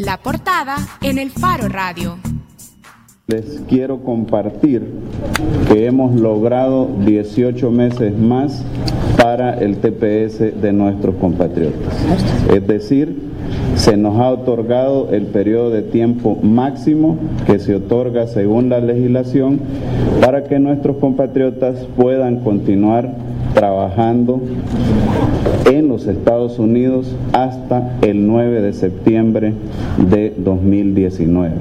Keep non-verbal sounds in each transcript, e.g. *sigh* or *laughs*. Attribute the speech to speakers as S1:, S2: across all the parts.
S1: La portada en el Faro Radio.
S2: Les quiero compartir que hemos logrado 18 meses más para el TPS de nuestros compatriotas. Es decir, se nos ha otorgado el periodo de tiempo máximo que se otorga según la legislación para que nuestros compatriotas puedan continuar trabajando en los Estados Unidos hasta el 9 de septiembre de 2019.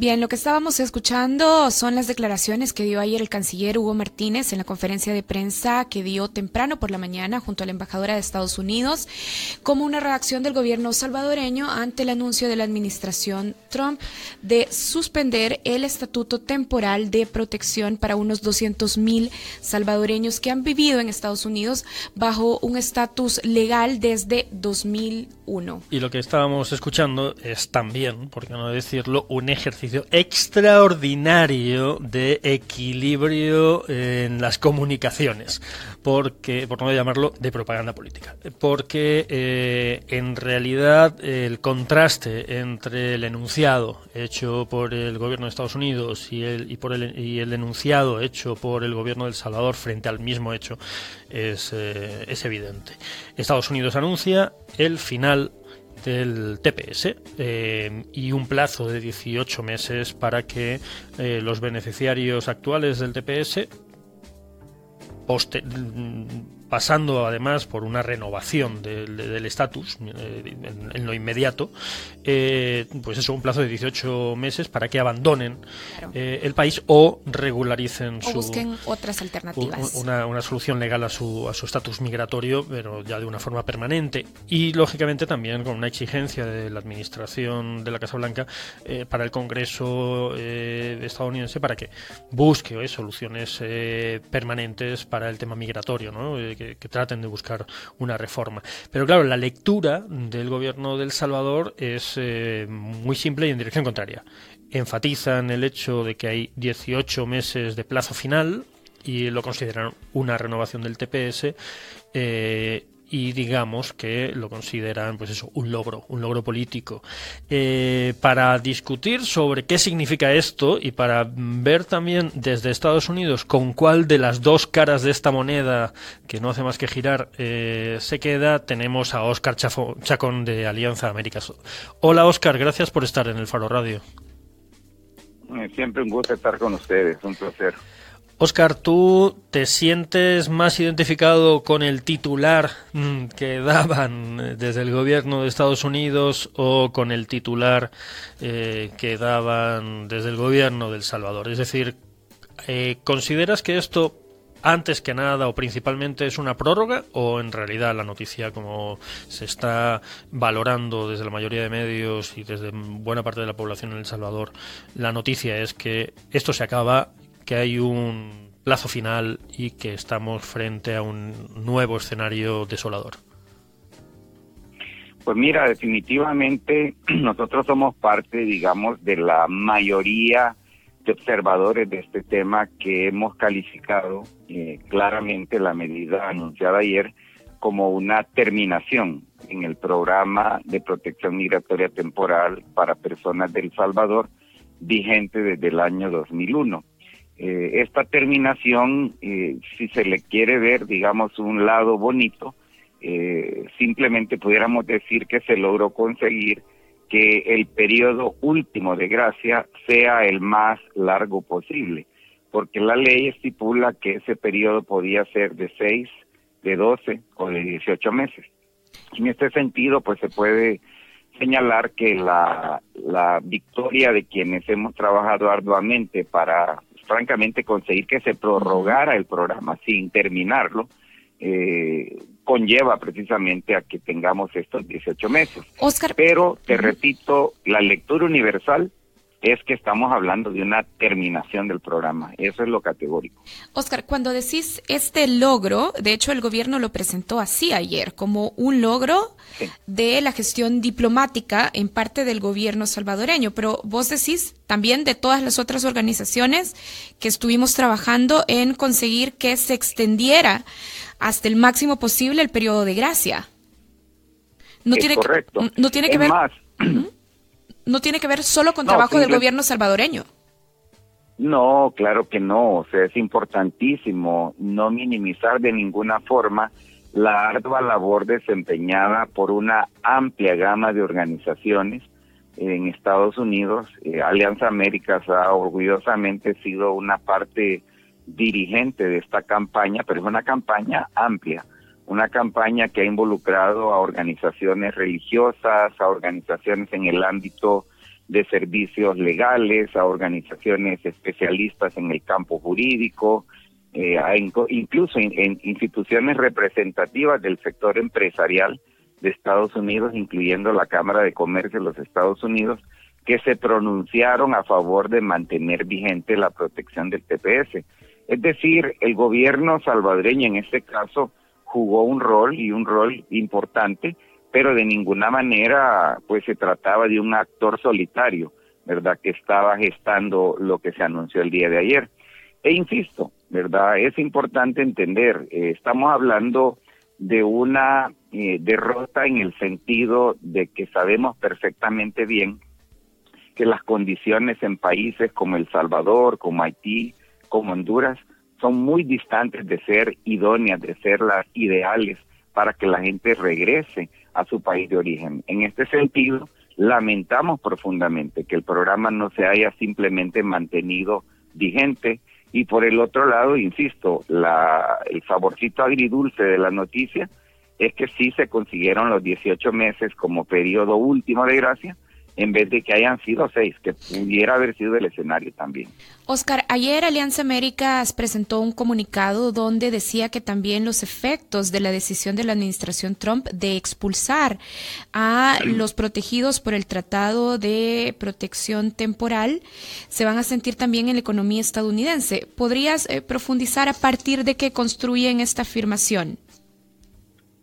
S1: Bien, lo que estábamos escuchando son las declaraciones que dio ayer el canciller Hugo Martínez en la conferencia de prensa que dio temprano por la mañana junto a la embajadora de Estados Unidos como una reacción del gobierno salvadoreño ante el anuncio de la administración Trump de suspender el estatuto temporal de protección para unos 200 mil salvadoreños que han vivido en Estados Unidos bajo un estatus legal desde 2001.
S3: Y lo que estábamos escuchando es también, por qué no decirlo, un ejercicio extraordinario de equilibrio en las comunicaciones, porque, por no llamarlo de propaganda política, porque eh, en realidad el contraste entre el enunciado hecho por el gobierno de Estados Unidos y el, y el, enunciado hecho por el gobierno de El Salvador frente al mismo hecho es, eh, es evidente. Estados Unidos anuncia el final del TPS eh, y un plazo de 18 meses para que eh, los beneficiarios actuales del TPS pasando además por una renovación del estatus eh, en, lo inmediato, eh, pues eso, un plazo de 18 meses para que abandonen eh, el país o regularicen
S1: o busquen otras alternativas.
S3: Una, una, solución legal a su a su estatus migratorio, pero ya de una forma permanente. Y lógicamente también con una exigencia de la administración de la Casa Blanca para el Congreso estadounidense para que busque soluciones permanentes para el tema migratorio, ¿no? Que, traten de buscar una reforma. Pero claro, la lectura del gobierno del Salvador es eh, muy simple y en dirección contraria. Enfatizan el hecho de que hay 18 meses de plazo final y lo consideran una renovación del TPS. Eh, y digamos que lo consideran pues eso un logro un logro político. Eh, para discutir sobre qué significa esto y para ver también desde Estados Unidos con cuál de las dos caras de esta moneda que no hace más que girar eh, se queda tenemos a Oscar Chacón de Alianza Américas. Hola Oscar gracias por estar en el Faro Radio.
S4: Eh, siempre un gusto estar con ustedes un placer
S3: Oscar, ¿tú te sientes más identificado con el titular mm, que daban eh, desde el gobierno de Estados Unidos o con el titular eh, que daban desde el gobierno de El Salvador? Es decir, eh, ¿consideras que esto antes que nada o principalmente es una prórroga o en realidad la noticia como se está valorando desde la mayoría de medios y desde buena parte de la población en El Salvador, la noticia es que esto se acaba que hay un plazo final y que estamos frente a un nuevo escenario desolador?
S4: Pues mira, definitivamente *clears throat* nosotros somos parte, digamos, de la mayoría de observadores de este tema que hemos calificado eh, claramente la medida anunciada ayer como una terminación en el programa de protección migratoria temporal para personas del Salvador vigente desde el año 2001. Eh, esta terminación, eh, si se le quiere ver, digamos, un lado bonito, eh, simplemente pudiéramos decir que se logró conseguir que el periodo último de gracia sea el más largo posible, porque la ley estipula que ese periodo podía ser de 6, de 12 o de 18 meses. En este sentido, pues se puede señalar que la, la victoria de quienes hemos trabajado arduamente para francamente conseguir que se prorrogara el programa sin terminarlo, eh, conlleva precisamente a que tengamos estos 18 meses.
S1: Oscar.
S4: Pero, te repito, la lectura universal es que estamos hablando de una terminación del programa. Eso es lo categórico.
S1: Oscar, cuando decís este logro, de hecho el gobierno lo presentó así ayer, como un logro de la gestión diplomática en parte del gobierno salvadoreño, pero vos decís también de todas las otras organizaciones que estuvimos trabajando en conseguir que se extendiera hasta el máximo posible el periodo de gracia. No tiene correcto. Que, no tiene que ver. Más, no tiene que ver solo con trabajo del gobierno salvadoreño.
S4: No, claro que no. O sea, es importantísimo no minimizar de ninguna forma la ardua labor desempeñada por una amplia gama de organizaciones en Estados Unidos. Eh, Alianza Américas ha orgullosamente sido una parte dirigente de esta campaña, pero es una campaña amplia, una campaña que ha involucrado a organizaciones religiosas, a organizaciones en el ámbito de servicios legales, a organizaciones especialistas en el campo jurídico, eh, incluso en, instituciones representativas del sector empresarial de Estados Unidos, incluyendo la Cámara de Comercio de los Estados Unidos, que se pronunciaron a favor de mantener vigente la protección del TPS. Es decir, el gobierno salvadoreño en este caso jugó un rol y un rol importante pero de ninguna manera pues se trataba de un actor solitario, ¿verdad? Que estaba gestando lo que se anunció el día de ayer. E insisto, ¿verdad? Es importante entender, eh, estamos hablando de una eh, derrota en el sentido de que sabemos perfectamente bien que las condiciones en países como El Salvador, como Haití, como Honduras, son muy distantes de ser idóneas, de ser las ideales para que la gente regrese a su país de origen. En este sentido, lamentamos profundamente que el programa no se haya simplemente mantenido vigente y por el otro lado, insisto, la, el saborcito agridulce de la noticia es que sí se consiguieron los 18 meses como periodo último de gracia, en vez de que hayan sido seis, que pudiera haber sido el escenario también.
S1: Oscar, ayer Alianza Américas presentó un comunicado donde decía que también los efectos de la decisión de la administración Trump de expulsar a los protegidos por el Tratado de Protección Temporal se van a sentir también en la economía estadounidense. ¿Podrías eh, profundizar a partir de qué construyen esta afirmación?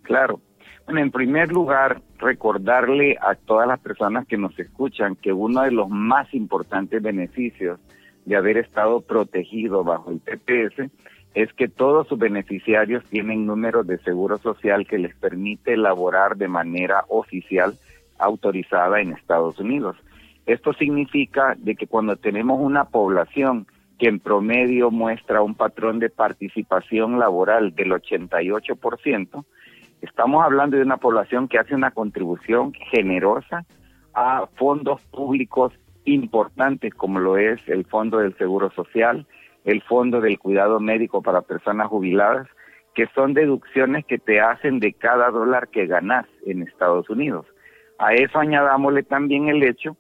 S4: Claro. En primer lugar, recordarle a todas las personas que nos escuchan que uno de los más importantes beneficios de haber estado protegido bajo el TPS es que todos sus beneficiarios tienen números de seguro social que les permite elaborar de manera oficial autorizada en Estados Unidos. Esto significa de que cuando tenemos una población que en promedio muestra un patrón de participación laboral del 88%, Estamos hablando de una población que hace una contribución generosa a fondos públicos importantes como lo es el Fondo del Seguro Social, el Fondo del Cuidado Médico para Personas Jubiladas, que son deducciones que te hacen de cada dólar que ganas en Estados Unidos. A eso añadámosle también el hecho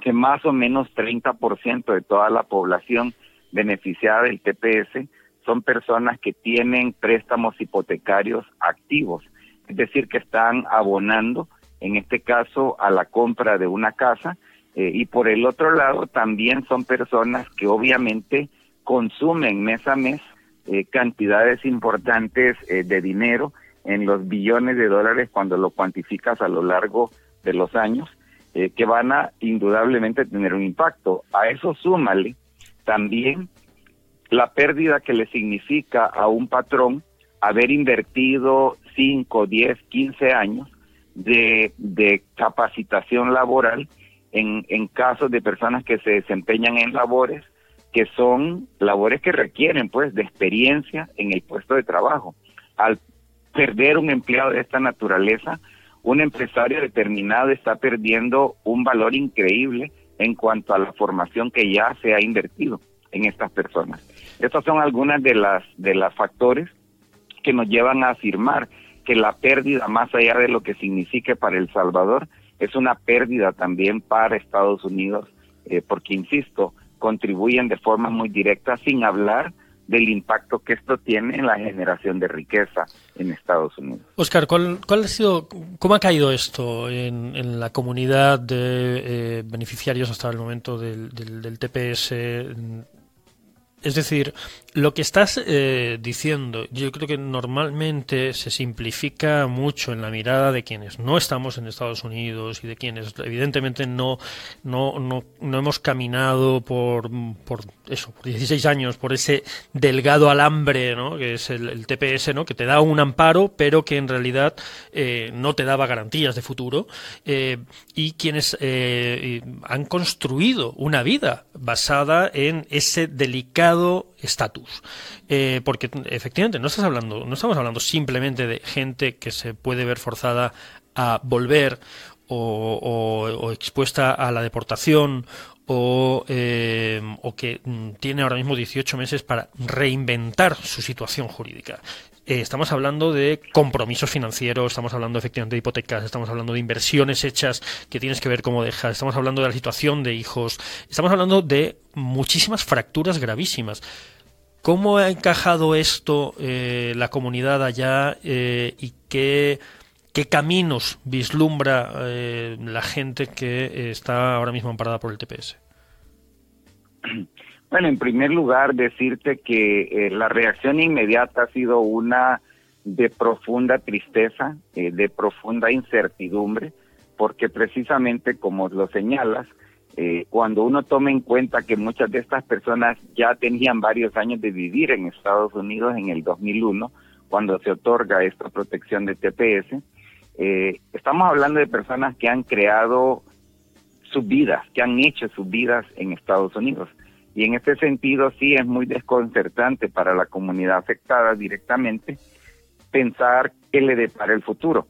S4: que más o menos 30% de toda la población beneficiada del TPS son personas que tienen préstamos hipotecarios activos, es decir, que están abonando, en este caso, a la compra de una casa, eh, y por el otro lado también son personas que obviamente consumen mes a mes eh, cantidades importantes eh, de dinero en los billones de dólares cuando lo cuantificas a lo largo de los años, que van a indudablemente tener un impacto. A eso súmale también la pérdida que le significa a un patrón haber invertido 5, 10, 15 años de, capacitación laboral en, en casos de personas que se desempeñan en labores que son labores que requieren pues de experiencia en el puesto de trabajo. Al perder un empleado de esta naturaleza, un empresario determinado está perdiendo un valor increíble en cuanto a la formación que ya se ha invertido en estas personas. Estos son algunas de las de los factores que nos llevan a afirmar que la pérdida, más allá de lo que signifique para El Salvador, es una pérdida también para Estados Unidos, eh, porque, insisto, contribuyen de forma muy directa, sin hablar del impacto que esto tiene en la generación de riqueza en Estados Unidos.
S3: Oscar, ¿cuál, ha sido, cómo ha caído esto en, la comunidad de eh, beneficiarios hasta el momento del TPS? Es decir, lo que estás eh, diciendo, yo creo que normalmente se simplifica mucho en la mirada de quienes no estamos en Estados Unidos y de quienes evidentemente no, no, no, no hemos caminado por, por eso, por 16 años, por ese delgado alambre, ¿no? que es el, TPS, ¿no? que te da un amparo, pero que en realidad eh, no te daba garantías de futuro, eh, y quienes han construido una vida basada en ese delicado estatus. Eh, porque efectivamente no estás hablando, no estamos hablando simplemente de gente que se puede ver forzada a volver o, expuesta a la deportación o, eh, o, que mm, tiene ahora mismo 18 meses para reinventar su situación jurídica. Eh, estamos hablando de compromisos financieros, estamos hablando efectivamente de hipotecas, estamos hablando de inversiones hechas que tienes que ver cómo dejas, estamos hablando de la situación de hijos, estamos hablando de muchísimas fracturas gravísimas. ¿Cómo ha encajado esto eh, la comunidad allá eh, y qué, caminos vislumbra la gente que está ahora mismo amparada por el TPS? *clears throat*
S4: Bueno, en primer lugar, decirte que la reacción inmediata ha sido una de profunda tristeza, de profunda incertidumbre, porque precisamente como lo señalas, eh, cuando uno toma en cuenta que muchas de estas personas ya tenían varios años de vivir en Estados Unidos en el 2001, cuando se otorga esta protección de TPS, eh, estamos hablando de personas que han creado sus vidas, que han hecho sus vidas en Estados Unidos. Y en este sentido sí es muy desconcertante para la comunidad afectada directamente pensar qué le depara el futuro.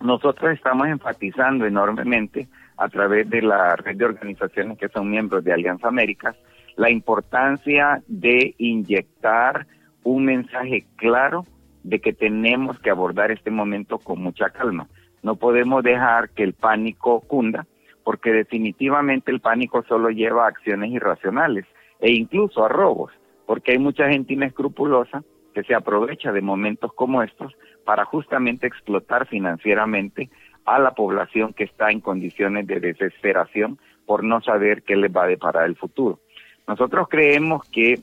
S4: Nosotros estamos enfatizando enormemente a través de la red de organizaciones que son miembros de Alianza Américas, la importancia de inyectar un mensaje claro de que tenemos que abordar este momento con mucha calma. No podemos dejar que el pánico cunda, porque definitivamente el pánico solo lleva a acciones irracionales e incluso a robos, porque hay mucha gente inescrupulosa que se aprovecha de momentos como estos para justamente explotar financieramente a la población que está en condiciones de desesperación por no saber qué les va a deparar el futuro. Nosotros creemos que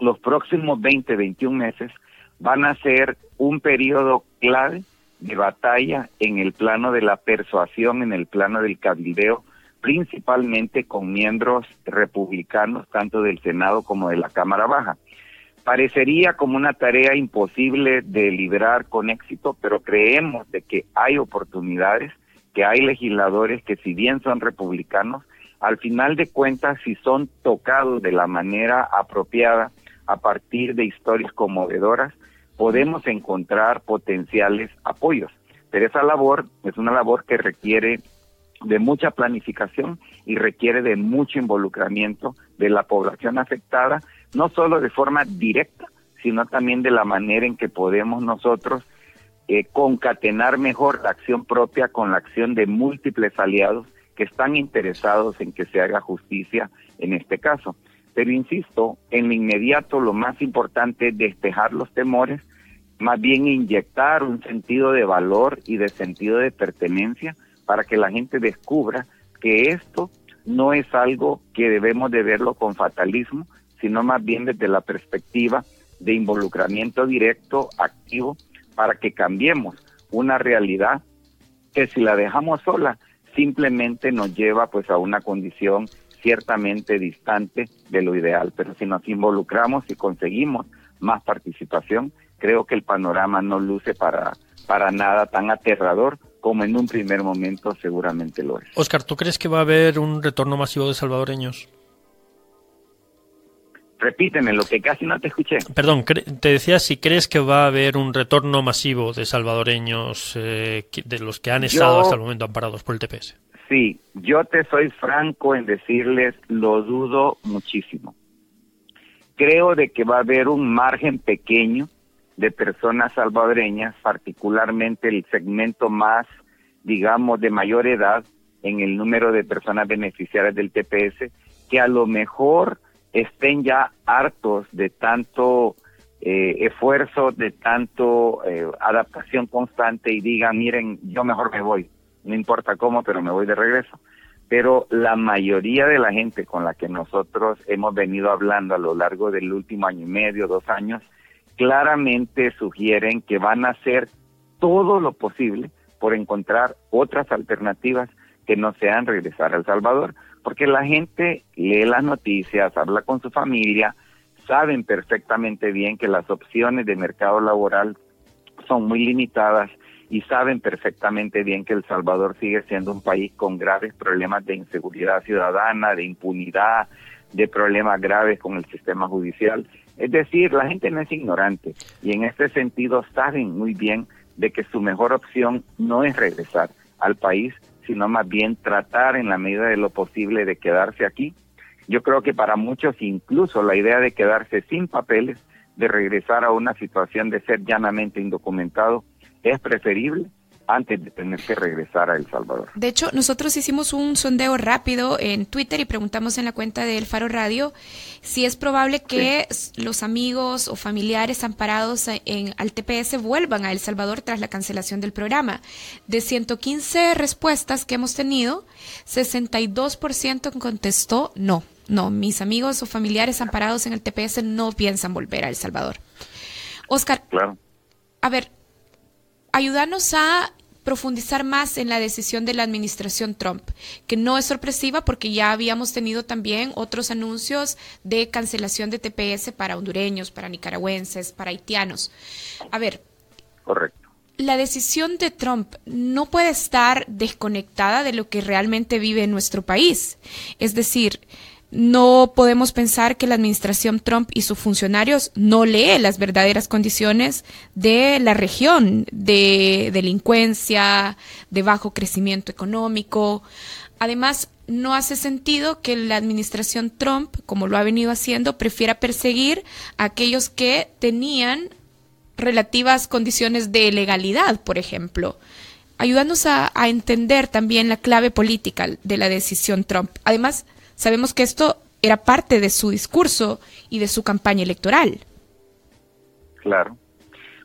S4: los próximos 20, 21 meses van a ser un periodo clave de batalla en el plano de la persuasión, en el plano del cabildeo, principalmente con miembros republicanos, tanto del Senado como de la Cámara Baja. Parecería como una tarea imposible de liberar con éxito, pero creemos de que hay oportunidades, que hay legisladores que si bien son republicanos, al final de cuentas, si son tocados de la manera apropiada a partir de historias conmovedoras, podemos encontrar potenciales apoyos. Pero esa labor es una labor que requiere de mucha planificación y requiere de mucho involucramiento de la población afectada no solo de forma directa, sino también de la manera en que podemos nosotros eh, concatenar mejor la acción propia con la acción de múltiples aliados que están interesados en que se haga justicia en este caso. Pero insisto, en lo inmediato lo más importante es despejar los temores, más bien inyectar un sentido de valor y de sentido de pertenencia para que la gente descubra que esto no es algo que debemos de verlo con fatalismo, sino más bien desde la perspectiva de involucramiento directo, activo, para que cambiemos una realidad que si la dejamos sola, simplemente nos lleva pues a una condición ciertamente distante de lo ideal. Pero si nos involucramos y conseguimos más participación, creo que el panorama no luce para, para nada tan aterrador como en un primer momento seguramente lo es.
S3: Oscar, ¿tú crees que va a haber un retorno masivo de salvadoreños?
S4: Repíteme, lo que casi no te escuché.
S3: Perdón, te decía si crees que va a haber un retorno masivo de salvadoreños eh, de los que han estado hasta el momento amparados por el TPS.
S4: Sí, yo te soy franco en decirles, lo dudo muchísimo. Creo de que va a haber un margen pequeño de personas salvadoreñas, particularmente el segmento más, digamos, de mayor edad en el número de personas beneficiarias del TPS, que a lo mejor estén ya hartos de tanto eh, esfuerzo, de tanto eh, adaptación constante y digan, miren, yo mejor me voy, no importa cómo, pero me voy de regreso. pero la mayoría de la gente con la que nosotros hemos venido hablando a lo largo del último año y medio, dos años, claramente sugieren que van a hacer todo lo posible por encontrar otras alternativas que no sean regresar a El Salvador, porque la gente lee las noticias, habla con su familia, saben perfectamente bien que las opciones de mercado laboral son muy limitadas y saben perfectamente bien que El Salvador sigue siendo un país con graves problemas de inseguridad ciudadana, de impunidad, de problemas graves con el sistema judicial. Es decir, la gente no es ignorante y en este sentido saben muy bien de que su mejor opción no es regresar al país, sino más bien tratar en la medida de lo posible de quedarse aquí. Yo creo que para muchos incluso la idea de quedarse sin papeles, de regresar a una situación de ser llanamente indocumentado, es preferible antes de tener que regresar a El Salvador.
S1: De hecho, nosotros hicimos un sondeo rápido en Twitter y preguntamos en la cuenta de El Faro Radio si es probable que los amigos o familiares amparados en, al TPS vuelvan a El Salvador tras la cancelación del programa. De 115 respuestas que hemos tenido, 62% contestó no. No, mis amigos o familiares amparados en el TPS no piensan volver a El Salvador. Oscar, claro. a ver, ayúdanos a profundizar más en la decisión de la administración Trump, que no es sorpresiva porque ya habíamos tenido también otros anuncios de cancelación de TPS para hondureños, para nicaragüenses, para haitianos. A ver.
S4: Correcto.
S1: La decisión de Trump no puede estar desconectada de lo que realmente vive en nuestro país. Es decir, no podemos pensar que la administración Trump y sus funcionarios no lee las verdaderas condiciones de la región, de delincuencia, de bajo crecimiento económico. Además, no hace sentido que la administración Trump, como lo ha venido haciendo, prefiera perseguir a aquellos que tenían relativas condiciones de legalidad, por ejemplo ayudándonos a, a entender también la clave política de la decisión Trump. Además, Sabemos que esto era parte de su discurso y de su campaña electoral.
S4: Claro.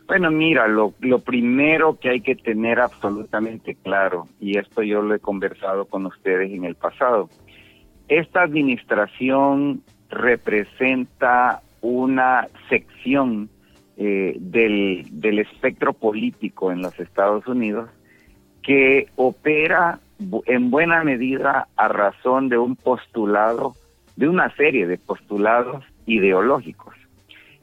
S4: Bueno, mira, lo, lo primero que hay que tener absolutamente claro, y esto yo lo he conversado con ustedes en el pasado, esta administración representa una sección eh, del, del espectro político en los Estados Unidos que opera en buena medida a razón de un postulado, de una serie de postulados ideológicos.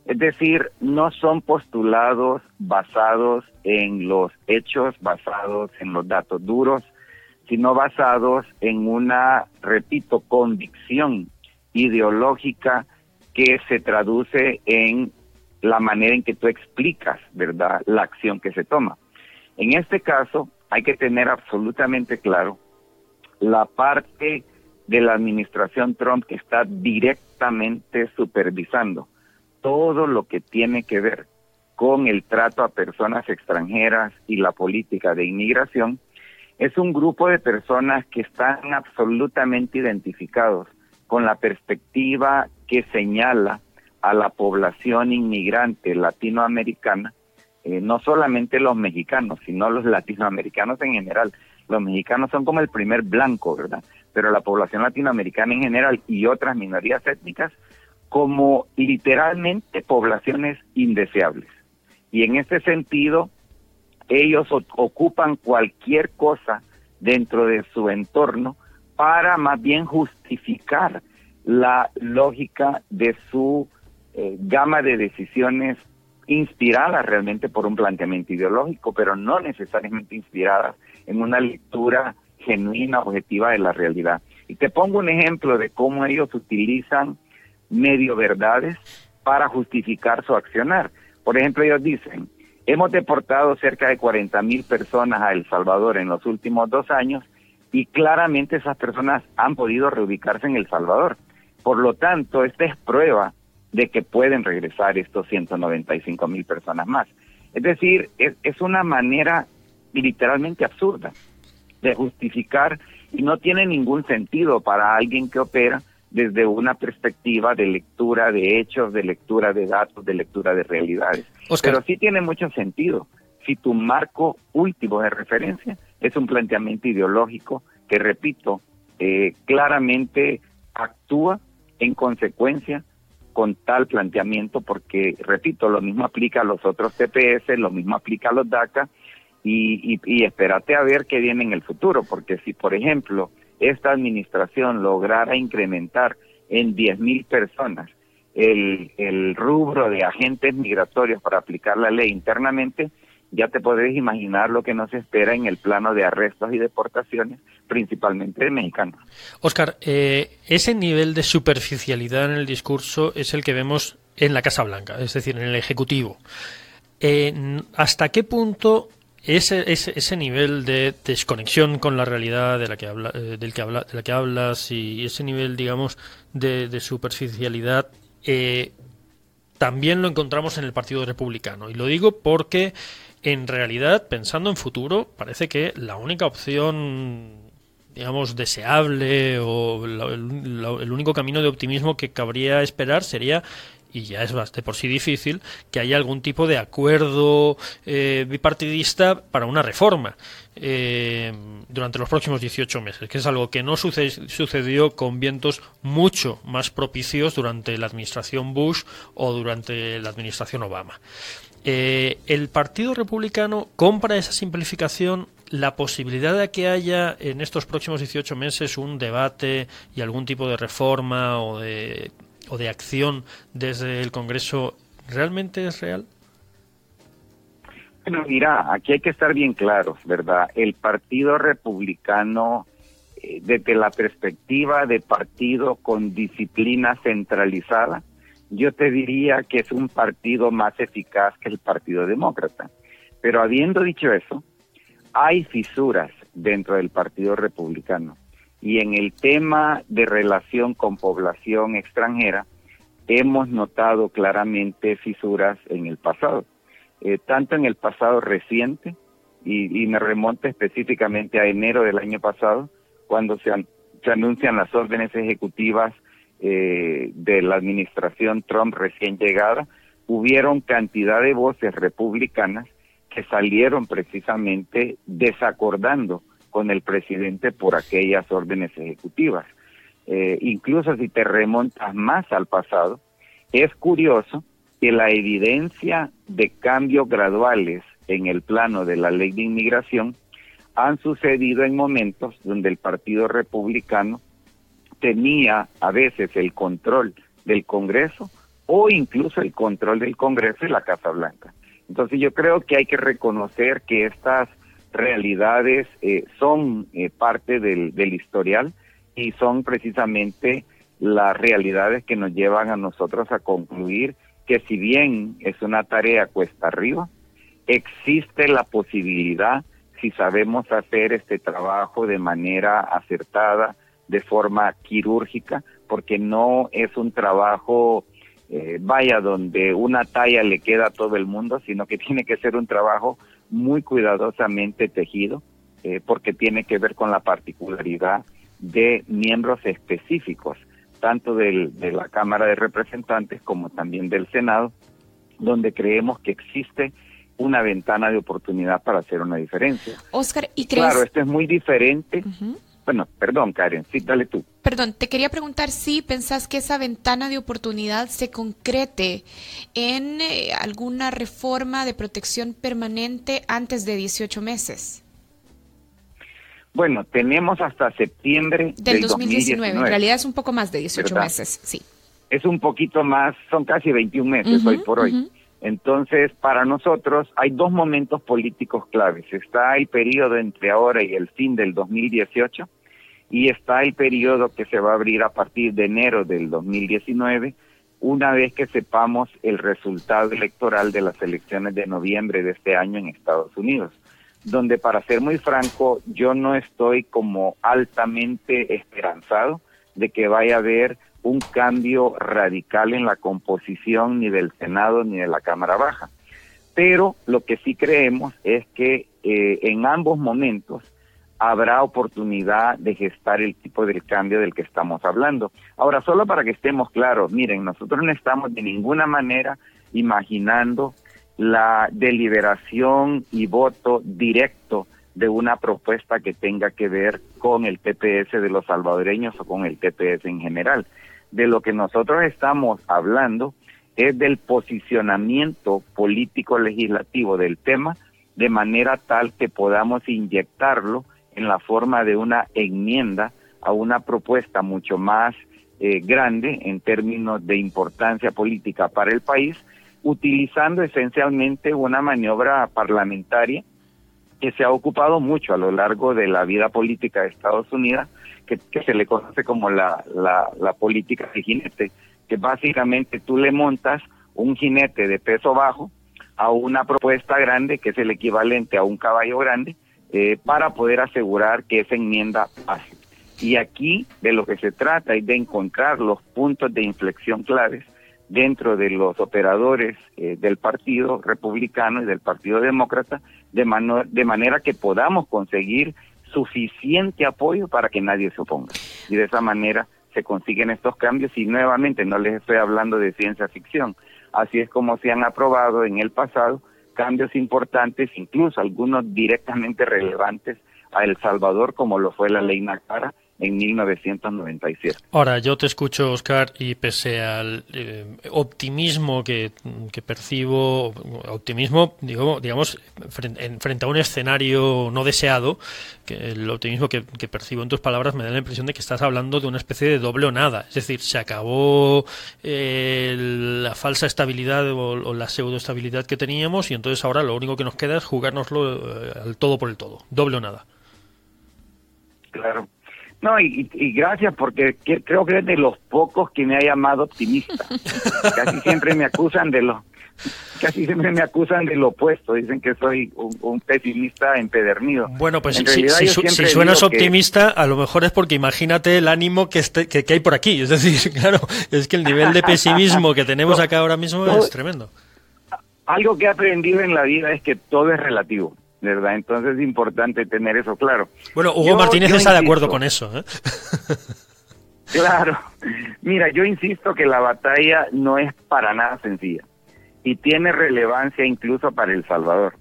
S4: Es decir, no son postulados basados en los hechos, basados en los datos duros, sino basados en una, repito, convicción ideológica que se traduce en la manera en que tú explicas, ¿verdad?, la acción que se toma. En este caso, hay que tener absolutamente claro la parte de la administración Trump que está directamente supervisando todo lo que tiene que ver con el trato a personas extranjeras y la política de inmigración, es un grupo de personas que están absolutamente identificados con la perspectiva que señala a la población inmigrante latinoamericana eh, no solamente los mexicanos, sino los latinoamericanos en general. Los mexicanos son como el primer blanco, ¿verdad? Pero la población latinoamericana en general y otras minorías étnicas como literalmente poblaciones indeseables. Y en ese sentido, ellos ocupan cualquier cosa dentro de su entorno para más bien justificar la lógica de su eh, gama de decisiones inspiradas realmente por un planteamiento ideológico, pero no necesariamente inspiradas en una lectura genuina, objetiva de la realidad. Y te pongo un ejemplo de cómo ellos utilizan medio verdades para justificar su accionar. Por ejemplo, ellos dicen, hemos deportado cerca de 40 mil personas a El Salvador en los últimos dos años y claramente esas personas han podido reubicarse en El Salvador. Por lo tanto, esta es prueba de que pueden regresar estos 195 mil personas más. Es decir, es, es una manera literalmente absurda de justificar y no tiene ningún sentido para alguien que opera desde una perspectiva de lectura de hechos, de lectura de datos, de lectura de realidades. Pero sí tiene mucho sentido si tu marco último de referencia es un planteamiento ideológico que, repito, eh, claramente actúa en consecuencia con tal planteamiento, porque, repito, lo mismo aplica a los otros TPS, lo mismo aplica a los DACA, y, y, espérate a ver qué viene en el futuro, porque si, por ejemplo, esta administración lograra incrementar en 10.000 personas el, el rubro de agentes migratorios para aplicar la ley internamente, ya te podés imaginar lo que nos espera en el plano de arrestos y deportaciones, principalmente de mexicanos.
S3: Oscar, eh, ese nivel de superficialidad en el discurso es el que vemos en la Casa Blanca, es decir, en el Ejecutivo. ¿Hasta qué punto ese, ese, nivel de desconexión con la realidad de la que habla, eh, del que habla, de la que hablas y ese nivel, digamos, de, superficialidad eh, también lo encontramos en el Partido Republicano. Y lo digo porque en realidad, pensando en futuro, parece que la única opción digamos, deseable o el único camino de optimismo que cabría esperar sería y ya es de por sí difícil que haya algún tipo de acuerdo eh, bipartidista para una reforma eh, durante los próximos 18 meses, que es algo que no sucedió con vientos mucho más propicios durante la administración Bush o durante la administración Obama. Eh, el Partido Republicano compra esa simplificación la posibilidad de que haya en estos próximos 18 meses un debate y algún tipo de reforma o de, o de acción desde el Congreso realmente es real?
S4: Bueno, mira, aquí hay que estar bien claros, ¿verdad? El Partido Republicano, eh, desde la perspectiva de partido con disciplina centralizada, yo te diría que es un partido más eficaz que el Partido Demócrata. Pero habiendo dicho eso, hay fisuras dentro del Partido Republicano. Y en el tema de relación con población extranjera, hemos notado claramente fisuras en el pasado, eh, tanto en el pasado reciente, y, me remonta específicamente a enero del año pasado, cuando se, se anuncian las órdenes ejecutivas eh, de la administración Trump recién llegada, hubieron cantidad de voces republicanas que salieron precisamente desacordando con el presidente por aquellas órdenes ejecutivas. Eh, incluso si te remontas más al pasado, es curioso que la evidencia de cambios graduales en el plano de la ley de inmigración han sucedido en momentos donde el Partido Republicano tenía a veces el control del Congreso o incluso el control del Congreso y la Casa Blanca. Entonces yo creo que hay que reconocer que estas realidades eh, son eh, parte del, del historial y son precisamente las realidades que nos llevan a nosotros a concluir que si bien es una tarea cuesta arriba, existe la posibilidad, si sabemos hacer este trabajo de manera acertada, de forma quirúrgica, porque no es un trabajo, eh, vaya, donde una talla le queda a todo el mundo, sino que *laughs* tiene que ser un trabajo muy cuidadosamente tejido, eh, porque tiene que ver con la particularidad de miembros específicos, tanto del, de la Cámara de Representantes como también del Senado, donde creemos que existe una ventana de oportunidad para hacer una diferencia.
S1: Oscar, ¿y crees?
S4: Claro, esto es muy diferente. Bueno, perdón, Karen, sí, dale tú.
S1: Perdón, te quería preguntar si pensás que esa ventana de oportunidad se concrete en eh, alguna reforma de protección permanente antes de 18 meses.
S4: Bueno, tenemos hasta septiembre del, 2019. En
S1: realidad es un poco más de 18 meses, sí.
S4: Es un poquito más, son casi 21 meses hoy por hoy. Entonces, para nosotros hay dos momentos políticos claves. Está el periodo entre ahora y el fin del 2018 y está el periodo que se va a abrir a partir de enero del 2019, una vez que sepamos el resultado electoral de las elecciones de noviembre de este año en Estados Unidos, donde para ser muy franco, yo no estoy como altamente esperanzado de que vaya a haber un cambio radical en la composición ni del Senado ni de la Cámara Baja. Pero lo que sí creemos es que eh, en ambos momentos habrá oportunidad de gestar el tipo de cambio del que estamos hablando. Ahora, solo para que estemos claros, miren, nosotros no estamos de ninguna manera imaginando la deliberación y voto directo de una propuesta que tenga que ver con el TPS de los salvadoreños o con el TPS en general. De lo que nosotros estamos hablando es del posicionamiento político legislativo del tema de manera tal que podamos inyectarlo en la forma de una enmienda a una propuesta mucho más eh, grande en términos de importancia política para el país, utilizando esencialmente una maniobra parlamentaria que se ha ocupado mucho a lo largo de la vida política de Estados Unidos, que, se le conoce como la, la, política de jinete, que básicamente tú le montas un jinete de peso bajo a una propuesta grande, que es el equivalente a un caballo grande, eh, para poder asegurar que esa enmienda pase. Y aquí de lo que se trata es de encontrar los puntos de inflexión claves dentro de los operadores eh, del Partido Republicano y del Partido Demócrata, de, de manera que podamos conseguir suficiente apoyo para que nadie se oponga. Y de esa manera se consiguen estos cambios y nuevamente no les estoy hablando de ciencia ficción. Así es como se han aprobado en el pasado cambios importantes, incluso algunos directamente relevantes a El Salvador, como lo fue la ley Nacara en 1997.
S3: Ahora, yo te escucho, Oscar, y pese al eh, optimismo que, percibo, optimismo, digo, digamos, frente, frente, a un escenario no deseado, que el optimismo que, percibo en tus palabras me da la impresión de que estás hablando de una especie de doble o nada. Es decir, se acabó eh, la falsa estabilidad o, la pseudoestabilidad que teníamos y entonces ahora lo único que nos queda es jugárnoslo eh, al todo por el todo. Doble o nada.
S4: Claro. No, y, gracias porque creo que es de los pocos que me ha llamado optimista. *laughs* casi siempre me acusan de lo, casi siempre me acusan de lo opuesto. Dicen que soy un, pesimista empedernido.
S3: Bueno, pues si, suenas optimista, a lo mejor es porque imagínate el ánimo que, este, que, hay por aquí. Es decir, *laughs* claro, es que el nivel de pesimismo que tenemos acá ahora mismo es tremendo.
S4: Algo que he aprendido en la vida es que todo es relativo. ¿Verdad? Entonces es importante tener eso claro.
S3: Bueno, Hugo Martínez está de acuerdo con eso. ¿eh? *laughs*
S4: claro. Mira, yo insisto que la batalla no es para nada sencilla y tiene relevancia incluso para El Salvador.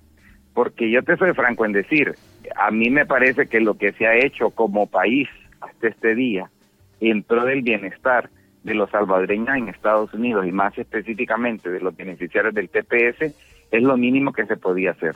S4: Porque yo te soy franco en decir, a mí me parece que lo que se ha hecho como país hasta este día en pro del bienestar de los salvadoreños en Estados Unidos y más específicamente de los beneficiarios del TPS es lo mínimo que se podía hacer.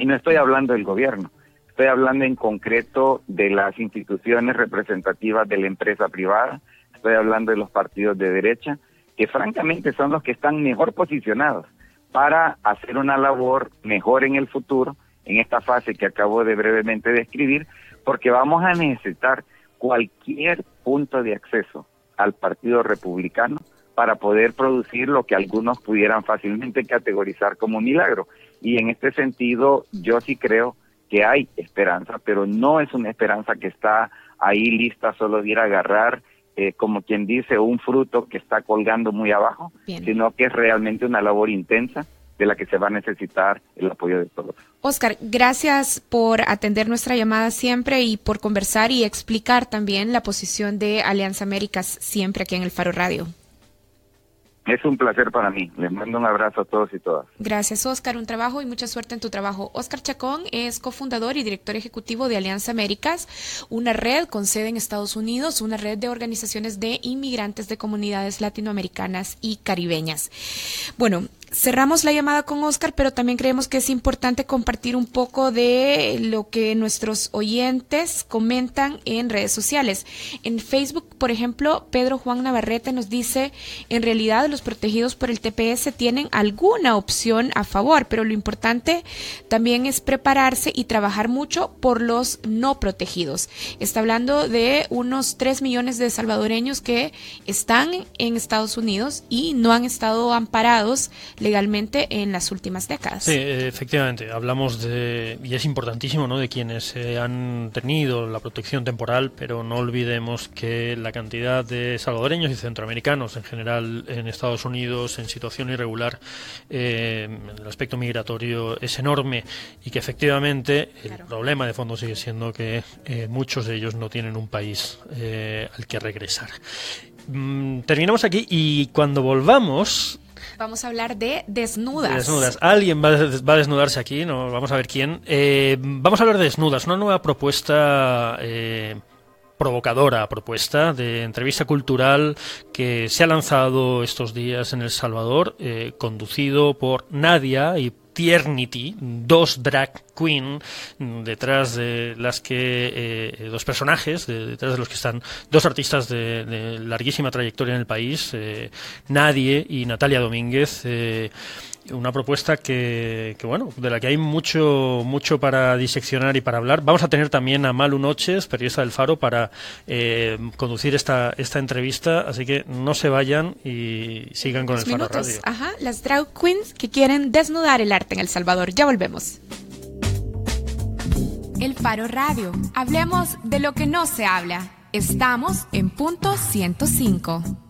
S4: Y no estoy hablando del gobierno, estoy hablando en concreto de las instituciones representativas de la empresa privada, estoy hablando de los partidos de derecha, que francamente son los que están mejor posicionados para hacer una labor mejor en el futuro, en esta fase que acabo de brevemente describir, porque vamos a necesitar cualquier punto de acceso al Partido Republicano para poder producir lo que algunos pudieran fácilmente categorizar como milagro. Y en este sentido, yo sí creo que hay esperanza, pero no es una esperanza que está ahí lista solo de ir a agarrar, eh, como quien dice, un fruto que está colgando muy abajo, sino que es realmente una labor intensa de la que se va a necesitar el apoyo de todos.
S1: Oscar, gracias por atender nuestra llamada siempre y por conversar y explicar también la posición de Alianza Américas siempre aquí en el Faro Radio.
S4: Es un placer para mí. Les mando un abrazo a todos y todas.
S1: Gracias, Oscar. Un trabajo y mucha suerte en tu trabajo. Oscar Chacón es cofundador y director ejecutivo de Alianza Américas, una red con sede en Estados Unidos, una red de organizaciones de inmigrantes de comunidades latinoamericanas y caribeñas. Bueno, cerramos la llamada con Oscar, pero también creemos que es importante compartir un poco de lo que nuestros oyentes comentan en redes sociales. En Facebook, por ejemplo, Pedro Juan Navarrete nos dice, en realidad los protegidos por el TPS tienen alguna opción a favor, pero lo importante también es prepararse y trabajar mucho por los no protegidos. Está hablando de unos 3 millones de salvadoreños que están en Estados Unidos y no han estado amparados legalmente en las últimas décadas.
S3: Sí, efectivamente, hablamos de, y es importantísimo, ¿no?, de quienes eh, han tenido la protección temporal, pero no olvidemos que la cantidad de salvadoreños y centroamericanos en general en Estados Unidos en situación irregular, eh, el aspecto migratorio es enorme y que efectivamente el problema de fondo sigue siendo que eh, muchos de ellos no tienen un país al que regresar. Mm, terminamos aquí y cuando volvamos
S1: Vamos a hablar de desnudas.
S3: desnudas. Alguien va, a desnudarse aquí, no vamos a ver quién. Eh, vamos a hablar de desnudas, una nueva propuesta eh, provocadora propuesta de entrevista cultural que se ha lanzado estos días en El Salvador, eh, conducido por Nadia y Tiernity, dos drag queen detrás de las que eh, dos personajes detrás de los que están dos artistas de, larguísima trayectoria en el país, eh, Nadie y Natalia Domínguez una propuesta que, bueno, de la que hay mucho, mucho para diseccionar y para hablar. Vamos a tener también a Malu Noches, periodista del Faro, para eh, conducir esta, esta entrevista, así que no se vayan y sigan con el Faro Radio.
S1: Ajá, las drag queens que quieren desnudar el arte en El Salvador. Ya volvemos. El Faro Radio. Hablemos de lo que no se habla. Estamos en punto 105.